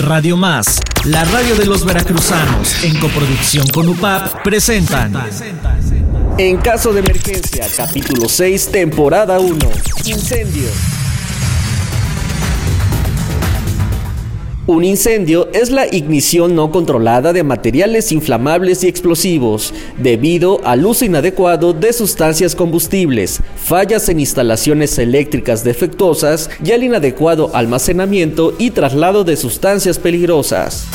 Radio Más, la radio de los veracruzanos, en coproducción con UPAP, presentan. En caso de emergencia, capítulo 6, temporada 1. Incendio. Un incendio es la ignición no controlada de materiales inflamables y explosivos, debido al uso inadecuado de sustancias combustibles, fallas en instalaciones eléctricas defectuosas y al inadecuado almacenamiento y traslado de sustancias peligrosas.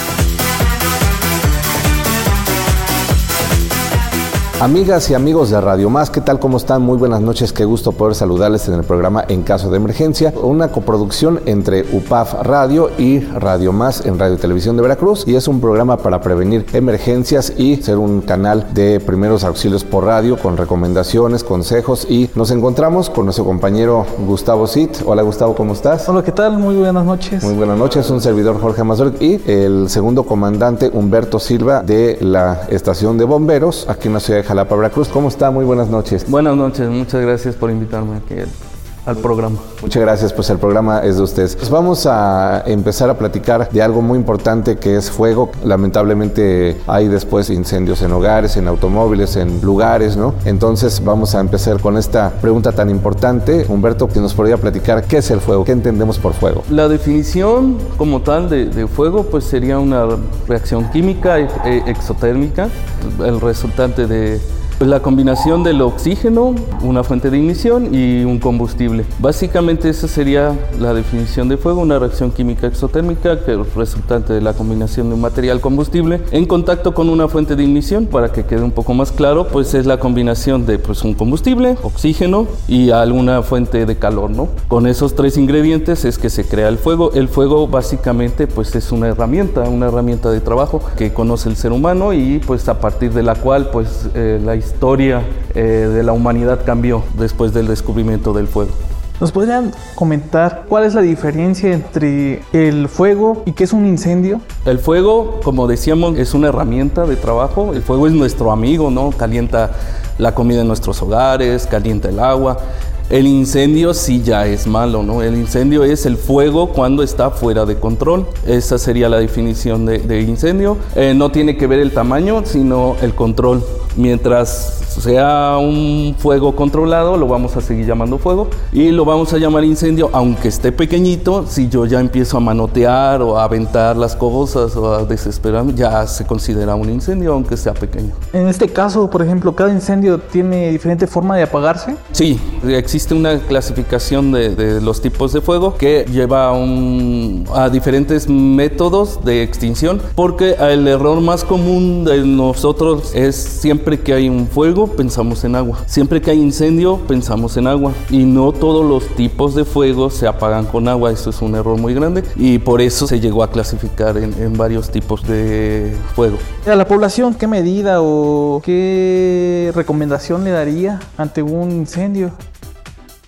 Amigas y amigos de Radio Más, ¿qué tal? ¿Cómo están? Muy buenas noches, qué gusto poder saludarles en el programa En Caso de Emergencia, una coproducción entre UPAF Radio y Radio Más en Radio Televisión de Veracruz y es un programa para prevenir emergencias y ser un canal de primeros auxilios por radio con recomendaciones, consejos y nos encontramos con nuestro compañero Gustavo Sit. Hola Gustavo, ¿cómo estás? Hola, ¿qué tal? Muy buenas noches. Muy buenas noches, un servidor Jorge Mazor y el segundo comandante Humberto Silva de la estación de bomberos aquí en la ciudad Jalapa, Veracruz. ¿Cómo está? Muy buenas noches. Buenas noches, muchas gracias por invitarme aquí al programa. Muchas gracias, pues el programa es de ustedes. Pues vamos a empezar a platicar de algo muy importante que es fuego. Lamentablemente hay después incendios en hogares, en automóviles, en lugares, ¿no? Entonces vamos a empezar con esta pregunta tan importante. Humberto, que nos podría platicar qué es el fuego, qué entendemos por fuego. La definición como tal de, de fuego pues sería una reacción química e- e- exotérmica, el resultante de la combinación del oxígeno, una fuente de ignición y un combustible. Básicamente esa sería la definición de fuego, una reacción química exotérmica que es resultante de la combinación de un material combustible en contacto con una fuente de ignición. Para que quede un poco más claro, pues es la combinación de pues, un combustible, oxígeno y alguna fuente de calor, ¿no? Con esos tres ingredientes es que se crea el fuego. El fuego básicamente pues es una herramienta, una herramienta de trabajo que conoce el ser humano y pues a partir de la cual pues eh, la historia eh, de la humanidad cambió después del descubrimiento del fuego. ¿Nos podrían comentar cuál es la diferencia entre el fuego y qué es un incendio? El fuego, como decíamos, es una herramienta de trabajo. El fuego es nuestro amigo, ¿no? Calienta la comida en nuestros hogares, calienta el agua. El incendio sí ya es malo, ¿no? El incendio es el fuego cuando está fuera de control. Esa sería la definición de, incendio. Eh, no tiene que ver el tamaño, sino el control. Mientras sea un fuego controlado, lo vamos a seguir llamando fuego y lo vamos a llamar incendio, aunque esté pequeñito. Si yo ya empiezo a manotear o a aventar las cosas o a desesperarme, ya se considera un incendio, aunque sea pequeño. En este caso, por ejemplo, cada incendio tiene diferente forma de apagarse. Sí, existe una clasificación de, de los tipos de fuego que lleva a, un- a diferentes métodos de extinción, porque el error más común de nosotros es siempre que hay un fuego, pensamos en agua. Siempre que hay incendio, pensamos en agua. Y no todos los tipos de fuego se apagan con agua, eso es un error muy grande. Y por eso se llegó a clasificar en, en varios tipos de fuego. A la población, ¿qué medida o qué recomendación le daría ante un incendio?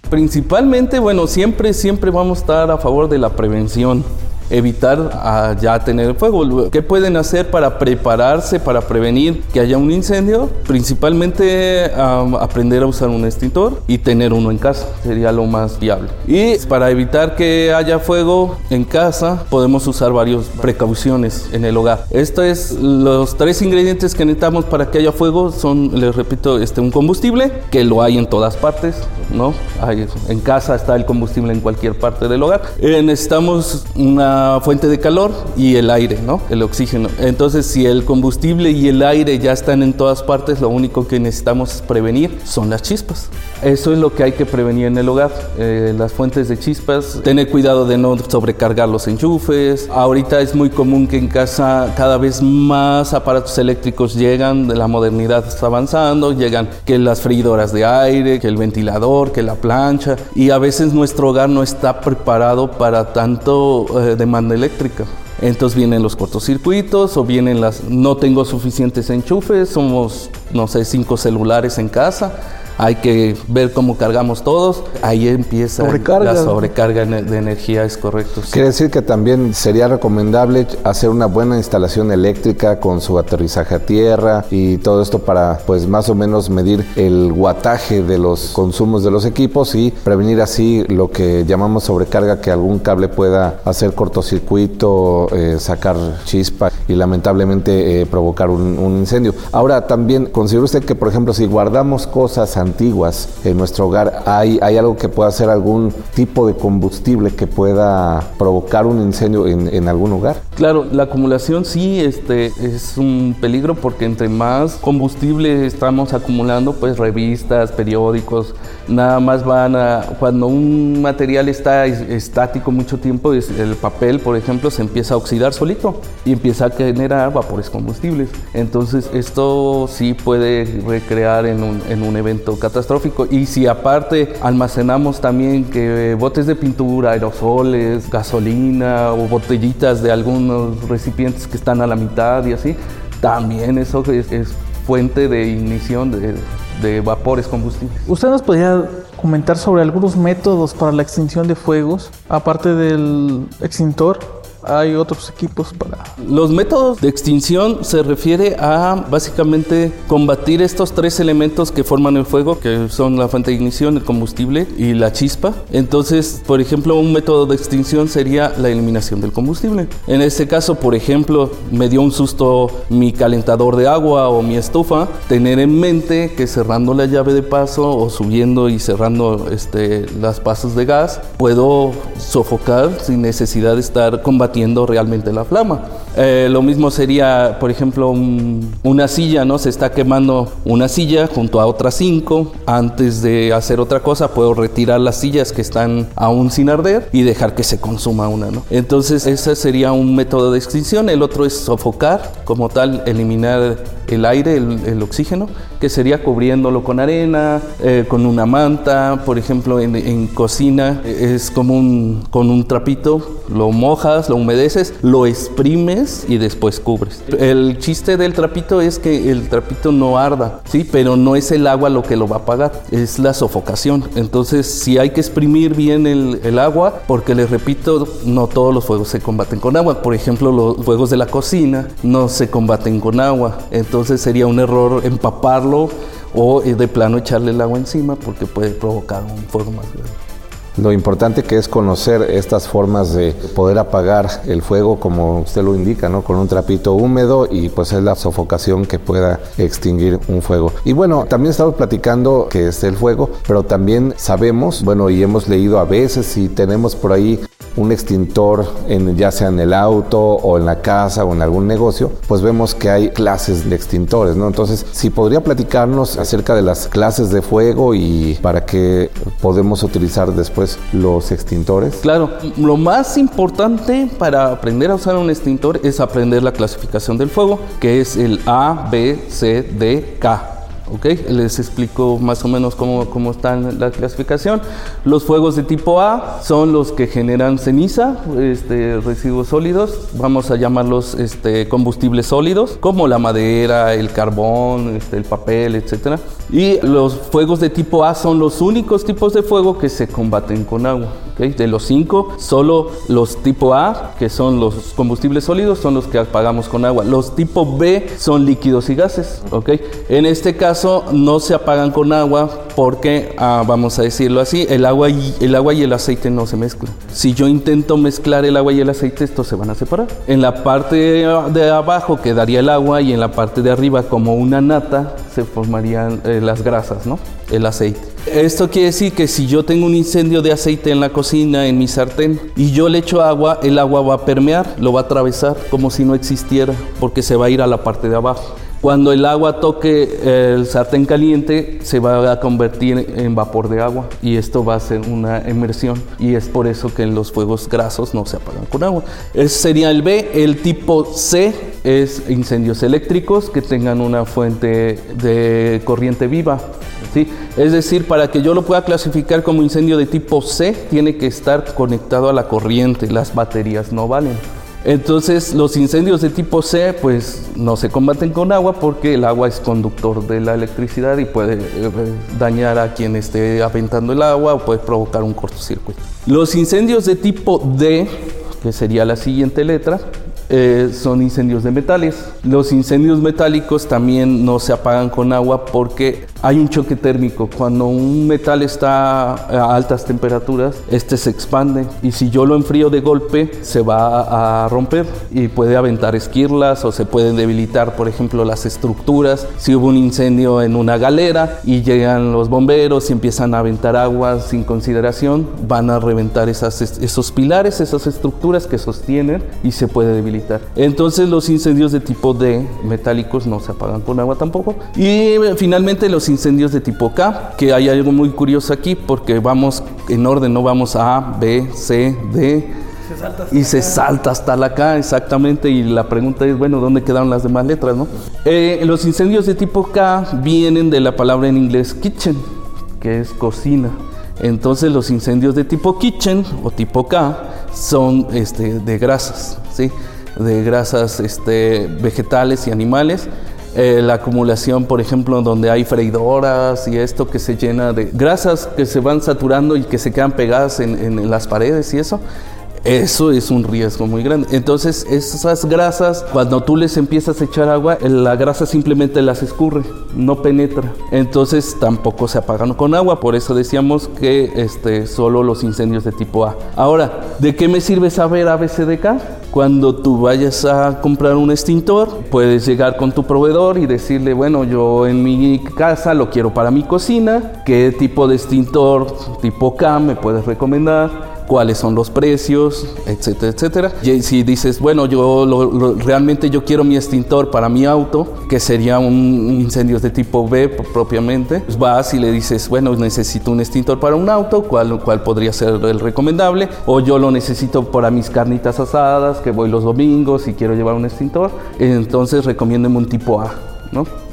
Principalmente, bueno, siempre, siempre vamos a estar a favor de la prevención. Evitar a ya tener fuego. ¿Qué pueden hacer para prepararse, para prevenir que haya un incendio? Principalmente am, aprender a usar un extintor y tener uno en casa. Sería lo más viable. Y para evitar que haya fuego en casa, podemos usar varias precauciones en el hogar. Estos es los tres ingredientes que necesitamos para que haya fuego. Son, les repito, este, un combustible, que lo hay en todas partes, ¿no? Hay- en casa está el combustible en cualquier parte del hogar. Eh, necesitamos una fuente de calor y el aire, ¿no? El oxígeno. Entonces, si el combustible y el aire ya están en todas partes, lo único que necesitamos prevenir son las chispas. Eso es lo que hay que prevenir en el hogar, eh, las fuentes de chispas. Tener cuidado de no sobrecargar los enchufes. Ahorita es muy común que en casa cada vez más aparatos eléctricos llegan, de la modernidad está avanzando, llegan que las freidoras de aire, que el ventilador, que la plancha. Y a veces nuestro hogar no está preparado para tanto eh, demanda eléctrica. Entonces vienen los cortocircuitos o vienen las no tengo suficientes enchufes, somos no sé cinco celulares en casa hay que ver cómo cargamos todos, ahí empieza Sobrecarga. la sobrecarga de energía, es correcto. sí. Quiere decir que también sería recomendable hacer una buena instalación eléctrica con su aterrizaje a tierra y todo esto para pues más o menos medir el guataje de los consumos de los equipos y prevenir así lo que llamamos sobrecarga que algún cable pueda hacer cortocircuito, eh, sacar chispa y lamentablemente eh, provocar un, un incendio. Ahora también considera usted que por ejemplo si guardamos cosas antiguas en nuestro hogar hay, hay algo que pueda ser algún tipo de combustible que pueda provocar un incendio en, en algún hogar. Claro, la acumulación sí este, es un peligro porque entre más combustible estamos acumulando, pues revistas, periódicos, nada más van a... Cuando un material está es- estático mucho tiempo, el papel, por ejemplo, se empieza a oxidar solito y empieza a generar vapores combustibles. Entonces esto sí puede recrear en un, en un evento catastrófico. Y si aparte almacenamos también que botes de pintura, aerosoles, gasolina o botellitas de algunos recipientes que están a la mitad y así, también eso es, es fuente de ignición de, de vapores combustibles. ¿Usted nos podría comentar sobre algunos métodos para la extinción de fuegos? Aparte del extintor, hay otros equipos para... Los métodos de extinción se refiere a básicamente combatir estos tres elementos que forman el fuego, que son la fuente de ignición, el combustible y la chispa. Entonces, por ejemplo, un método de extinción sería la eliminación del combustible. En este caso, por ejemplo, me dio un susto mi calentador de agua o mi estufa, tener en mente que cerrando la llave de paso o subiendo y cerrando este, las pasos de gas, puedo sofocar sin necesidad de estar combatiendo realmente la flama. Eh, lo mismo sería, por ejemplo, un- una silla, ¿no? Se está quemando una silla junto a otras cinco. Antes de hacer otra cosa, puedo retirar las sillas que están aún sin arder y dejar que se consuma una, ¿no? Entonces, ese sería un método de extinción. El otro es sofocar, como tal, eliminar el aire, el, oxígeno, que sería cubriéndolo con arena, eh, con una manta, por ejemplo, en, cocina eh, es como un, con un trapito, lo mojas, lo humedeces, lo exprimes y después cubres. El chiste del trapito es que el trapito no arda, ¿sí? Pero no es el agua lo que lo va a apagar, es la sofocación. Entonces, sí hay que exprimir bien el, agua, porque les repito, no todos los fuegos se combaten con agua. Por ejemplo, los fuegos de la cocina no se combaten con agua. Sería un error empaparlo o eh, de plano echarle el agua encima porque puede provocar un fuego más grande. Lo importante que es conocer estas formas de poder apagar el fuego, como usted lo indica, ¿no? Con un trapito húmedo y pues es la sofocación que pueda extinguir un fuego. Y bueno, también estamos platicando que es el fuego, pero también sabemos, bueno, y hemos leído a veces si tenemos por ahí un extintor, en, ya sea en el auto o en la casa o en algún negocio, pues vemos que hay clases de extintores, ¿no? Entonces, si podría platicarnos acerca de las clases de fuego y para que podemos utilizar después los extintores. Claro, lo más importante para aprender a usar un extintor es aprender la clasificación del fuego, que es el A, B, C, D, K. ¿Ok? Les explico más o menos cómo, cómo está la clasificación. Los fuegos de tipo A son los que generan ceniza, este, residuos sólidos, vamos a llamarlos este, combustibles sólidos, como la madera, el carbón, este, el papel, etc. Y los fuegos de tipo A son los únicos tipos de fuego que se combaten con agua. De los cinco, solo los tipo A, que son los combustibles sólidos, son los que apagamos con agua. Los tipo B son líquidos y gases. ¿ok? En este caso no se apagan con agua porque, ah, vamos a decirlo así, el agua, y, el agua y el aceite no se mezclan. Si yo intento mezclar el agua y el aceite, estos se van a separar. En la parte de abajo quedaría el agua y en la parte de arriba, como una nata, se formarían eh, las grasas, ¿no? El aceite. Esto quiere decir que si yo tengo un incendio de aceite en la cocina, en mi sartén, y yo le echo agua, el agua va a permear, lo va a atravesar como si no existiera, porque se va a ir a la parte de abajo. Cuando el agua toque el sartén caliente, se va a convertir en vapor de agua y esto va a ser una emersión y es por eso que los fuegos grasos no se apagan con agua. Ese sería el B. El tipo C es incendios eléctricos que tengan una fuente de corriente viva. ¿sí? Es decir, para que yo lo pueda clasificar como incendio de tipo C, tiene que estar conectado a la corriente. Las baterías no valen. Entonces los incendios de tipo C pues no se combaten con agua porque el agua es conductor de la electricidad y puede eh, dañar a quien esté aventando el agua o puede provocar un cortocircuito. Los incendios de tipo D, que sería la siguiente letra, eh, son incendios de metales. Los incendios metálicos también no se apagan con agua porque hay un choque térmico. Cuando un metal está a altas temperaturas, este se expande y si yo lo enfrío de golpe, se va a romper y puede aventar esquirlas o se pueden debilitar, por ejemplo, las estructuras. Si hubo un incendio en una galera y llegan los bomberos y empiezan a aventar agua sin consideración, van a reventar esas, esos pilares, esas estructuras que sostienen y se puede debilitar. Entonces los incendios de tipo D metálicos no se apagan con agua tampoco. Y finalmente los incendios de tipo K, que hay algo muy curioso aquí porque vamos en orden, no vamos A, B, C, D. y se salta hasta la K, exactamente. Y la pregunta es, bueno, ¿dónde quedaron las demás letras, no? Eh, los incendios de tipo K vienen de la palabra en inglés kitchen, que es cocina. Entonces los incendios de tipo kitchen o tipo K son este, de grasas, ¿sí? De grasas este, vegetales y animales. Eh, la acumulación, por ejemplo, donde hay freidoras y esto que se llena de grasas que se van saturando y que se quedan pegadas en, en las paredes y eso. Eso es un riesgo muy grande. Entonces, esas grasas, cuando tú les empiezas a echar agua, la grasa simplemente las escurre, no penetra. Entonces, tampoco se apagan con agua. Por eso decíamos que este, solo los incendios de tipo A. Ahora, ¿de qué me sirve saber ABCDK? Cuando tú vayas a comprar un extintor, puedes llegar con tu proveedor y decirle, bueno, yo en mi casa lo quiero para mi cocina, ¿qué tipo de extintor tipo K me puedes recomendar? Cuáles son los precios, etcétera, etcétera. Y si dices, bueno, yo realmente yo quiero mi extintor para mi auto, que sería un incendio de tipo B propiamente, pues vas y le dices, bueno, necesito un extintor para un auto, ¿cuál, cuál podría ser el recomendable? O yo lo necesito para mis carnitas asadas, que voy los domingos y quiero llevar un extintor, entonces recomiéndeme un tipo A,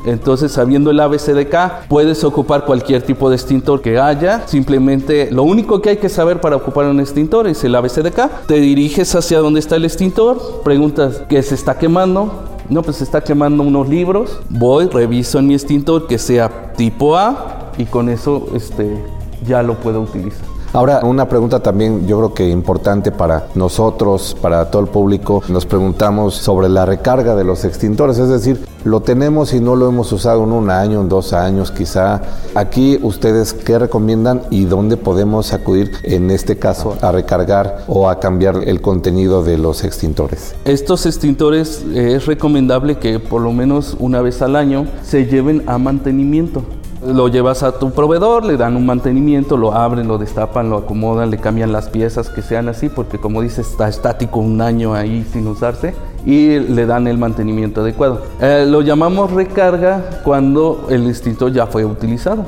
Entonces, sabiendo el ABCDK, puedes ocupar cualquier tipo de extintor que haya. Simplemente lo único que hay que saber para ocupar un extintor es el ABCDK. Te diriges hacia donde está el extintor, preguntas qué se está quemando. No, pues se está quemando unos libros. Voy, reviso en mi extintor que sea tipo A y con eso este, ya lo puedo utilizar. Ahora, una pregunta también yo creo que importante para nosotros, para todo el público, nos preguntamos sobre la recarga de los extintores, es decir, lo tenemos y no lo hemos usado en un año, en dos años quizá. Aquí ustedes qué recomiendan y dónde podemos acudir en este caso a recargar o a cambiar el contenido de los extintores. Estos extintores eh, es recomendable que por lo menos una vez al año se lleven a mantenimiento lo llevas a tu proveedor, le dan un mantenimiento, lo abren, lo destapan, lo acomodan, le cambian las piezas que sean así, porque como dices, está estático un año ahí sin usarse, y le dan el mantenimiento adecuado. Eh, lo llamamos recarga cuando el extintor ya fue utilizado.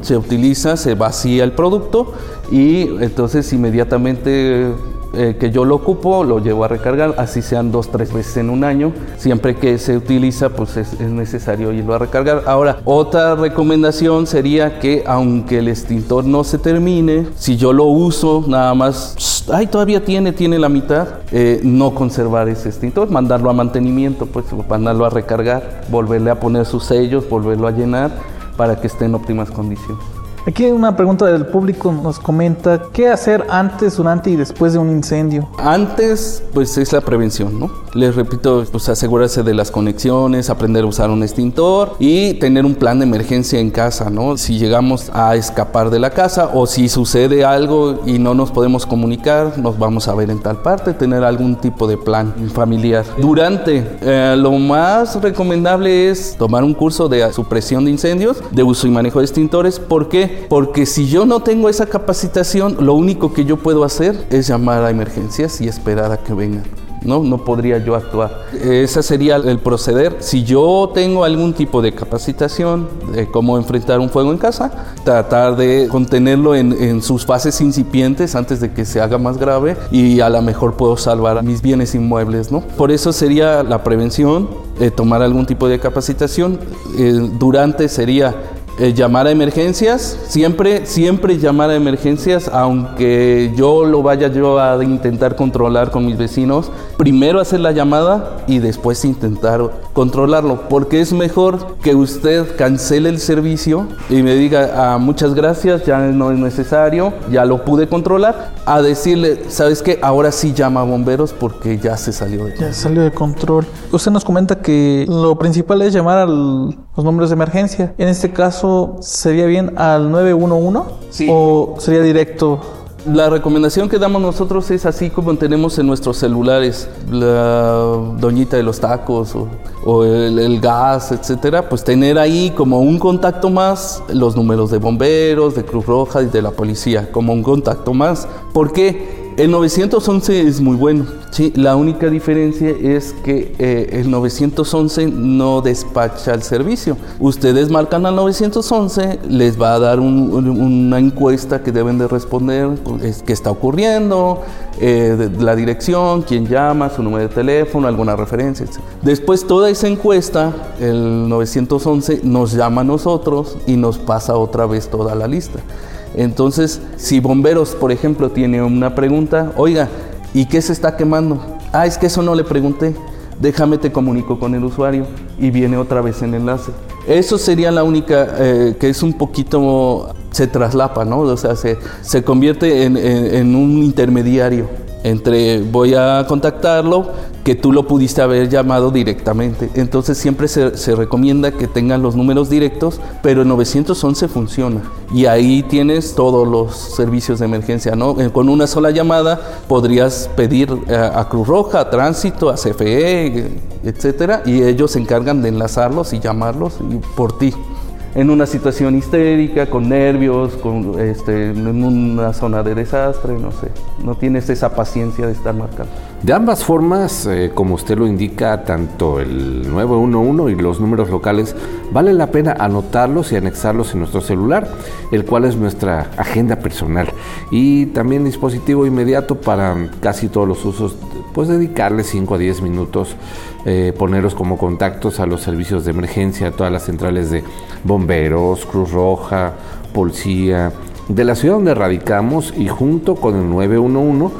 Se utiliza, se vacía el producto y entonces inmediatamente eh, que yo lo ocupo, lo llevo a recargar, así sean dos, tres veces en un año. Siempre que se utiliza, pues es, necesario irlo a recargar. Ahora, otra recomendación sería que aunque el extintor no se termine, si yo lo uso nada más, ay, todavía tiene, tiene la mitad, eh, no conservar ese extintor, mandarlo a mantenimiento, pues mandarlo a recargar, volverle a poner sus sellos, volverlo a llenar para que esté en óptimas condiciones. Aquí una pregunta del público nos comenta, ¿qué hacer antes, durante y después de un incendio? Antes, pues es la prevención, ¿no? Les repito, pues asegurarse de las conexiones, aprender a usar un extintor y tener un plan de emergencia en casa, ¿no? Si llegamos a escapar de la casa o si sucede algo y no nos podemos comunicar, nos vamos a ver en tal parte, tener algún tipo de plan familiar. Durante, eh, lo más recomendable es tomar un curso de supresión de incendios, de uso y manejo de extintores, ¿por qué? Porque si yo no tengo esa capacitación, lo único que yo puedo hacer es llamar a emergencias y esperar a que vengan. ¿no? No podría yo actuar. Ese sería el proceder. Si yo tengo algún tipo de capacitación de cómo enfrentar un fuego en casa, tratar de contenerlo en, sus fases incipientes antes de que se haga más grave y a lo mejor puedo salvar mis bienes inmuebles, ¿no? Por eso sería la prevención, eh, tomar algún tipo de capacitación. Eh, durante sería eh, llamar a emergencias, siempre, siempre llamar a emergencias, aunque yo lo vaya yo a intentar controlar con mis vecinos, primero hacer la llamada y después intentar controlarlo, porque es mejor que usted cancele el servicio y me diga ah, muchas gracias, ya no es necesario, ya lo pude controlar, a decirle, ¿sabes qué? Ahora sí llama a bomberos porque ya se salió de control. Ya salió de control. Usted nos comenta que lo principal es llamar a los números de emergencia. En este caso, ¿sería bien al 911? Sí. ¿O sería directo la recomendación que damos nosotros es así como tenemos en nuestros celulares, la doñita de los tacos o, el, gas, etcétera, pues tener ahí como un contacto más los números de bomberos, de Cruz Roja y de la policía, como un contacto más. ¿Por qué? El 911 es muy bueno. La única diferencia es que eh, el 911 no despacha el servicio. Ustedes marcan al 911, les va a dar una encuesta que deben de responder, es, qué está ocurriendo, eh, la dirección, quién llama, su número de teléfono, alguna referencia, etc. Después toda esa encuesta, el 911 nos llama a nosotros y nos pasa otra vez toda la lista. Entonces, si bomberos, por ejemplo, tiene una pregunta, oiga, ¿y qué se está quemando? Ah, es que eso no le pregunté. Déjame te comunico con el usuario y viene otra vez el enlace. Eso sería la única eh, que es un poquito, se traslapa, ¿no? O sea, se, se convierte en un intermediario entre voy a contactarlo, que tú lo pudiste haber llamado directamente. Entonces siempre se, recomienda que tengan los números directos, pero el 911 funciona. Y ahí tienes todos los servicios de emergencia, ¿no? Eh, con una sola llamada podrías pedir a, a Cruz Roja, a Tránsito, a CFE, etcétera, y ellos se encargan de enlazarlos y llamarlos por ti en una situación histérica, con nervios, con, este, en una zona de desastre, no sé. No tienes esa paciencia de estar marcando. De ambas formas, eh, como usted lo indica, tanto el 911 y los números locales, vale la pena anotarlos y anexarlos en nuestro celular, el cual es nuestra agenda personal. Y también dispositivo inmediato para casi todos los usos, pues dedicarle 5 a 10 minutos, eh, ponerlos como contactos a los servicios de emergencia, a todas las centrales de bomberos, Cruz Roja, policía, de la ciudad donde radicamos y junto con el 911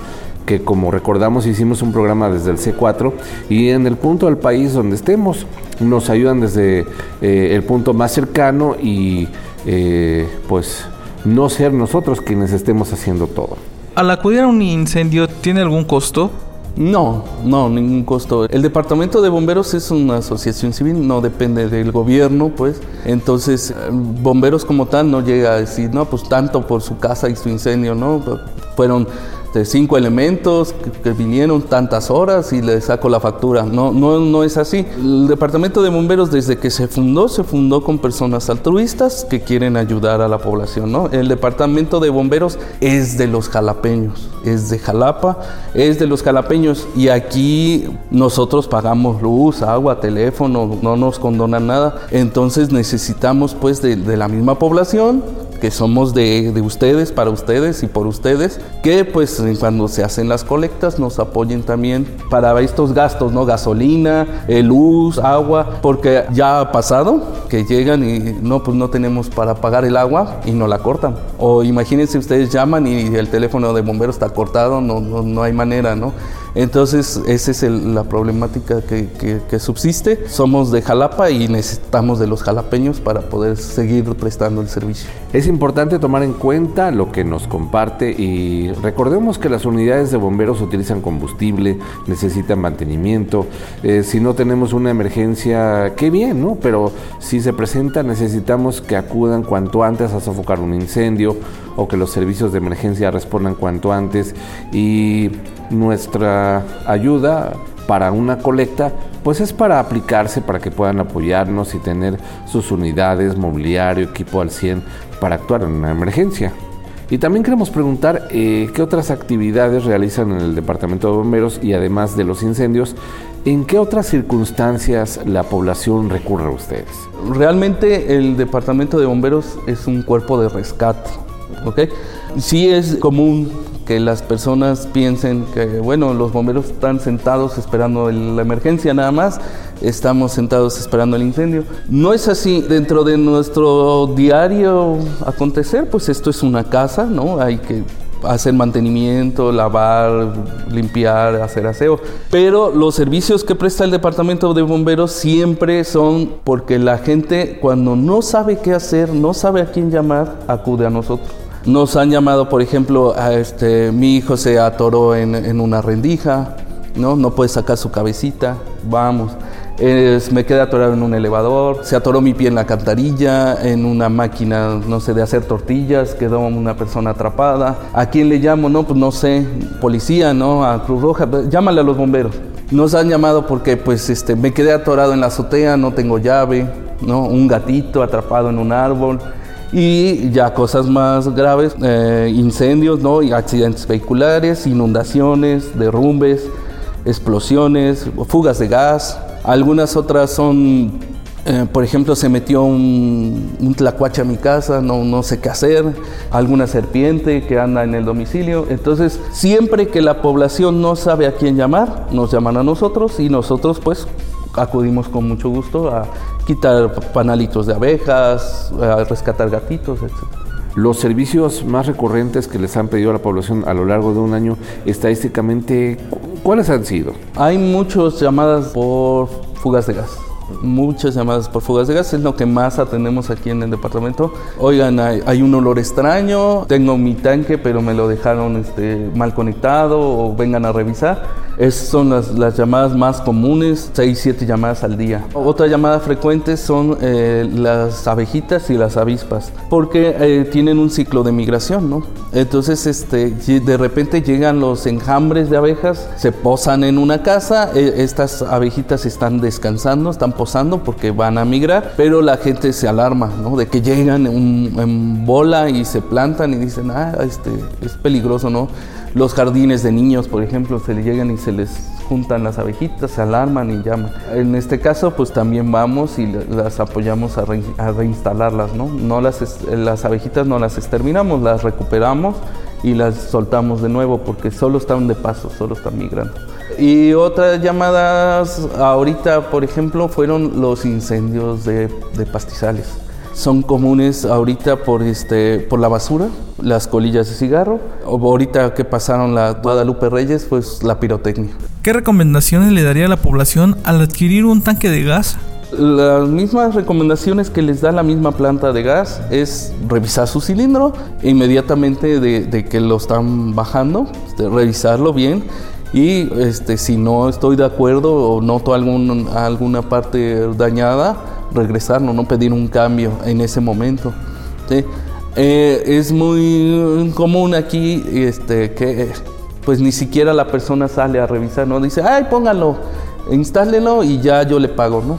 que como recordamos hicimos un programa desde el C4 y en el punto del país donde estemos nos ayudan desde eh, el punto más cercano y eh, pues no ser nosotros quienes estemos haciendo todo. Al acudir a un incendio, ¿tiene algún costo? No, no, ningún costo. El departamento de bomberos es una asociación civil, no depende del gobierno, pues. Entonces, bomberos como tal no llega a decir, no, pues tanto por su casa y su incendio, ¿no? Fueron de cinco elementos que, vinieron tantas horas y le saco la factura. No, no, no es así. El departamento de bomberos desde que se fundó, se fundó con personas altruistas que quieren ayudar a la población. ¿no? El departamento de bomberos es de los jalapeños, es de Jalapa, es de los jalapeños y aquí nosotros pagamos luz, agua, teléfono, no nos condonan nada. Entonces necesitamos pues de, de la misma población que somos de, de, ustedes, para ustedes y por ustedes, que pues cuando se hacen las colectas nos apoyen también para estos gastos, ¿no? Gasolina, eh, luz, agua, porque ya ha pasado que llegan y no, pues no tenemos para pagar el agua y no la cortan. O imagínense ustedes llaman y el teléfono de bomberos está cortado, no, no, no hay manera, ¿no? Entonces, esa es la problemática que, subsiste. Somos de Jalapa y necesitamos de los jalapeños para poder seguir prestando el servicio. Es importante tomar en cuenta lo que nos comparte y recordemos que las unidades de bomberos utilizan combustible, necesitan mantenimiento. Eh, si no tenemos una emergencia, qué bien, ¿no? Pero si se presenta, necesitamos que acudan cuanto antes a sofocar un incendio o que los servicios de emergencia respondan cuanto antes y nuestra ayuda para una colecta, pues es para aplicarse, para que puedan apoyarnos y tener sus unidades, mobiliario, equipo al 100 para actuar en una emergencia. Y también queremos preguntar eh, qué otras actividades realizan en el Departamento de Bomberos y además de los incendios, ¿en qué otras circunstancias la población recurre a ustedes? Realmente el Departamento de Bomberos es un cuerpo de rescate, ¿ok? Sí es común que las personas piensen que, bueno, los bomberos están sentados esperando la emergencia nada más, estamos sentados esperando el incendio. No es así. Dentro de nuestro diario acontecer, pues esto es una casa, ¿no? Hay que hacer mantenimiento, lavar, limpiar, hacer aseo. Pero los servicios que presta el departamento de bomberos siempre son porque la gente cuando no sabe qué hacer, no sabe a quién llamar, acude a nosotros. Nos han llamado, por ejemplo, a este, mi hijo se atoró en, una rendija, ¿no? no puede sacar su cabecita, vamos. me quedé atorado en un elevador, se atoró mi pie en la cantarilla, en una máquina, no sé, de hacer tortillas, quedó una persona atrapada. ¿A quién le llamo? No, pues no sé, policía, ¿no? A Cruz Roja, llámale a los bomberos. Nos han llamado porque pues este, me quedé atorado en la azotea, no tengo llave, ¿no? Un gatito atrapado en un árbol y ya cosas más graves, eh, incendios, ¿no? Accidentes vehiculares, inundaciones, derrumbes, explosiones, fugas de gas. Algunas otras son, eh, por ejemplo, se metió un, un, tlacuache a mi casa, no, no sé qué hacer, alguna serpiente que anda en el domicilio. Entonces, siempre que la población no sabe a quién llamar, nos llaman a nosotros y nosotros pues acudimos con mucho gusto a quitar panalitos de abejas, a rescatar gatitos, etc. Los servicios más recurrentes que les han pedido a la población a lo largo de un año, estadísticamente, ¿cuáles han sido? Hay muchas llamadas por fugas de gas muchas llamadas por fugas de gas, es lo que más atendemos aquí en el departamento. Oigan, hay, un olor extraño, tengo mi tanque, pero me lo dejaron este, mal conectado o vengan a revisar. Esas son las, llamadas más comunes, 6, 7 llamadas al día. Otra llamada frecuente son eh, las abejitas y las avispas, porque eh, tienen un ciclo de migración, ¿no? Entonces, este, de repente llegan los enjambres de abejas, se posan en una casa, e, estas abejitas están descansando, están posando porque van a migrar, pero la gente se alarma, ¿no? De que llegan en, bola y se plantan y dicen, ah, este, es peligroso, ¿no? Los jardines de niños, por ejemplo, se le llegan y se les juntan las abejitas, se alarman y llaman. En este caso, pues también vamos y las apoyamos a, reinstalarlas, ¿no? no las, las abejitas no las exterminamos, las recuperamos y las soltamos de nuevo porque solo están de paso, solo están migrando. Y otras llamadas ahorita, por ejemplo, fueron los incendios de, pastizales. Son comunes ahorita por, este, por la basura, las colillas de cigarro. Ahorita que pasaron la Guadalupe Reyes, pues la pirotecnia. ¿Qué recomendaciones le daría a la población al adquirir un tanque de gas? Las mismas recomendaciones que les da la misma planta de gas es revisar su cilindro inmediatamente de, que lo están bajando, este, revisarlo bien y este, si no estoy de acuerdo o noto algún, alguna parte dañada, regresarlo, no pedir un cambio en ese momento. Eh, es muy común aquí este, que pues ni siquiera la persona sale a revisar, ¿no? Dice, ay, póngalo, instálelo y ya yo le pago, ¿no?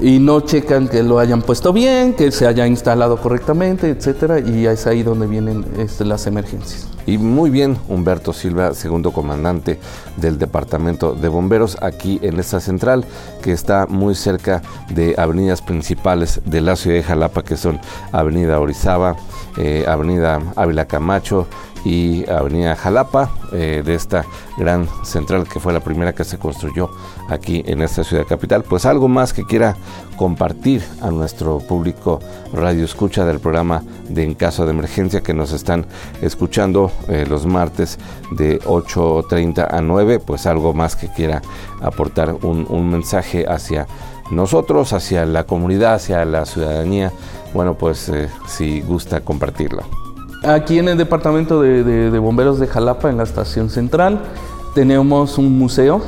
Y no checan que lo hayan puesto bien, que se haya instalado correctamente, etcétera, y es ahí donde vienen este, las emergencias. Y muy bien, Humberto Silva, segundo comandante del Departamento de Bomberos, aquí en esta central, que está muy cerca de avenidas principales de la ciudad de Jalapa, que son Avenida Orizaba, eh, Avenida Ávila Camacho, y Avenida Jalapa, eh, de esta gran central que fue la primera que se construyó aquí en esta ciudad capital. Pues algo más que quiera compartir a nuestro público radio escucha del programa de En caso de emergencia que nos están escuchando eh, los martes de 8.30 a 9, pues algo más que quiera aportar un, mensaje hacia nosotros, hacia la comunidad, hacia la ciudadanía. Bueno, pues eh, si gusta compartirlo. Aquí en el departamento de, bomberos de Jalapa, en la estación central, tenemos un museo.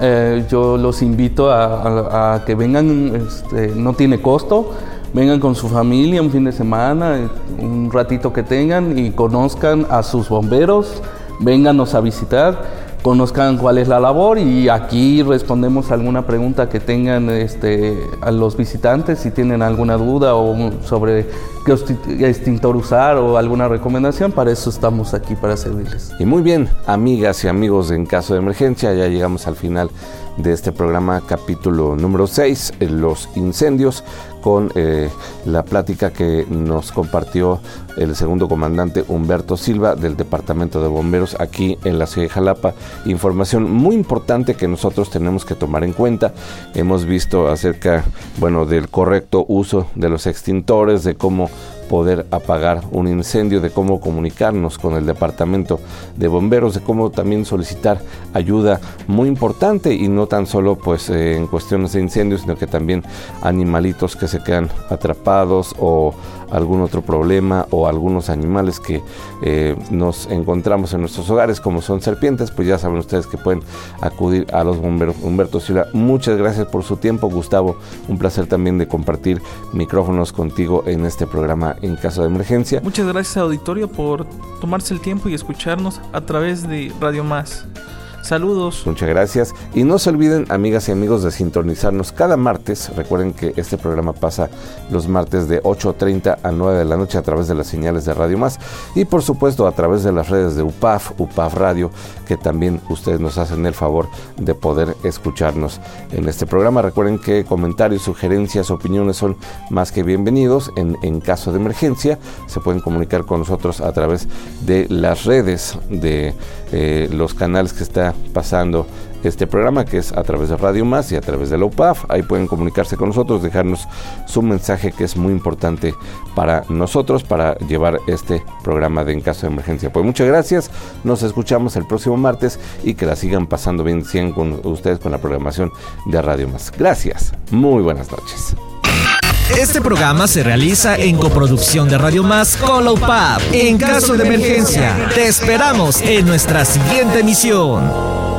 Eh, yo los invito a, que vengan, este, no tiene costo, vengan con su familia un fin de semana, un ratito que tengan y conozcan a sus bomberos, vénganos a visitar conozcan cuál es la labor y aquí respondemos alguna pregunta que tengan este, a los visitantes si tienen alguna duda o sobre qué extintor usar o alguna recomendación, para eso estamos aquí para servirles. Y muy bien, amigas y amigos, en caso de emergencia ya llegamos al final de este programa, capítulo número 6, los incendios, con eh, la plática que nos compartió el segundo comandante Humberto Silva del Departamento de Bomberos aquí en la ciudad de Jalapa. Información muy importante que nosotros tenemos que tomar en cuenta. Hemos visto acerca, bueno, del correcto uso de los extintores, de cómo poder apagar un incendio, de cómo comunicarnos con el departamento de bomberos, de cómo también solicitar ayuda muy importante y no tan solo pues eh, en cuestiones de incendios, sino que también animalitos que se quedan atrapados o algún otro problema o algunos animales que eh, nos encontramos en nuestros hogares como son serpientes, pues ya saben ustedes que pueden acudir a los bomberos. Humberto Silva, muchas gracias por su tiempo, Gustavo, un placer también de compartir micrófonos contigo en este programa en caso de emergencia. Muchas gracias auditorio por tomarse el tiempo y escucharnos a través de Radio Más. Saludos. Muchas gracias. Y no se olviden, amigas y amigos, de sintonizarnos cada martes. Recuerden que este programa pasa los martes de 8.30 a 9 de la noche a través de las señales de Radio Más. Y por supuesto a través de las redes de UPAF, UPAF Radio, que también ustedes nos hacen el favor de poder escucharnos en este programa. Recuerden que comentarios, sugerencias, opiniones son más que bienvenidos. En, caso de emergencia, se pueden comunicar con nosotros a través de las redes de eh, los canales que está pasando este programa, que es a través de Radio Más y a través de la UPAF. Ahí pueden comunicarse con nosotros, dejarnos su mensaje que es muy importante para nosotros para llevar este programa de En Caso de Emergencia. Pues muchas gracias, nos escuchamos el próximo martes y que la sigan pasando bien 100 con ustedes con la programación de Radio Más. Gracias, muy buenas noches. Este programa se realiza en coproducción de Radio Más con la UPAP. En caso de emergencia, te esperamos en nuestra siguiente emisión.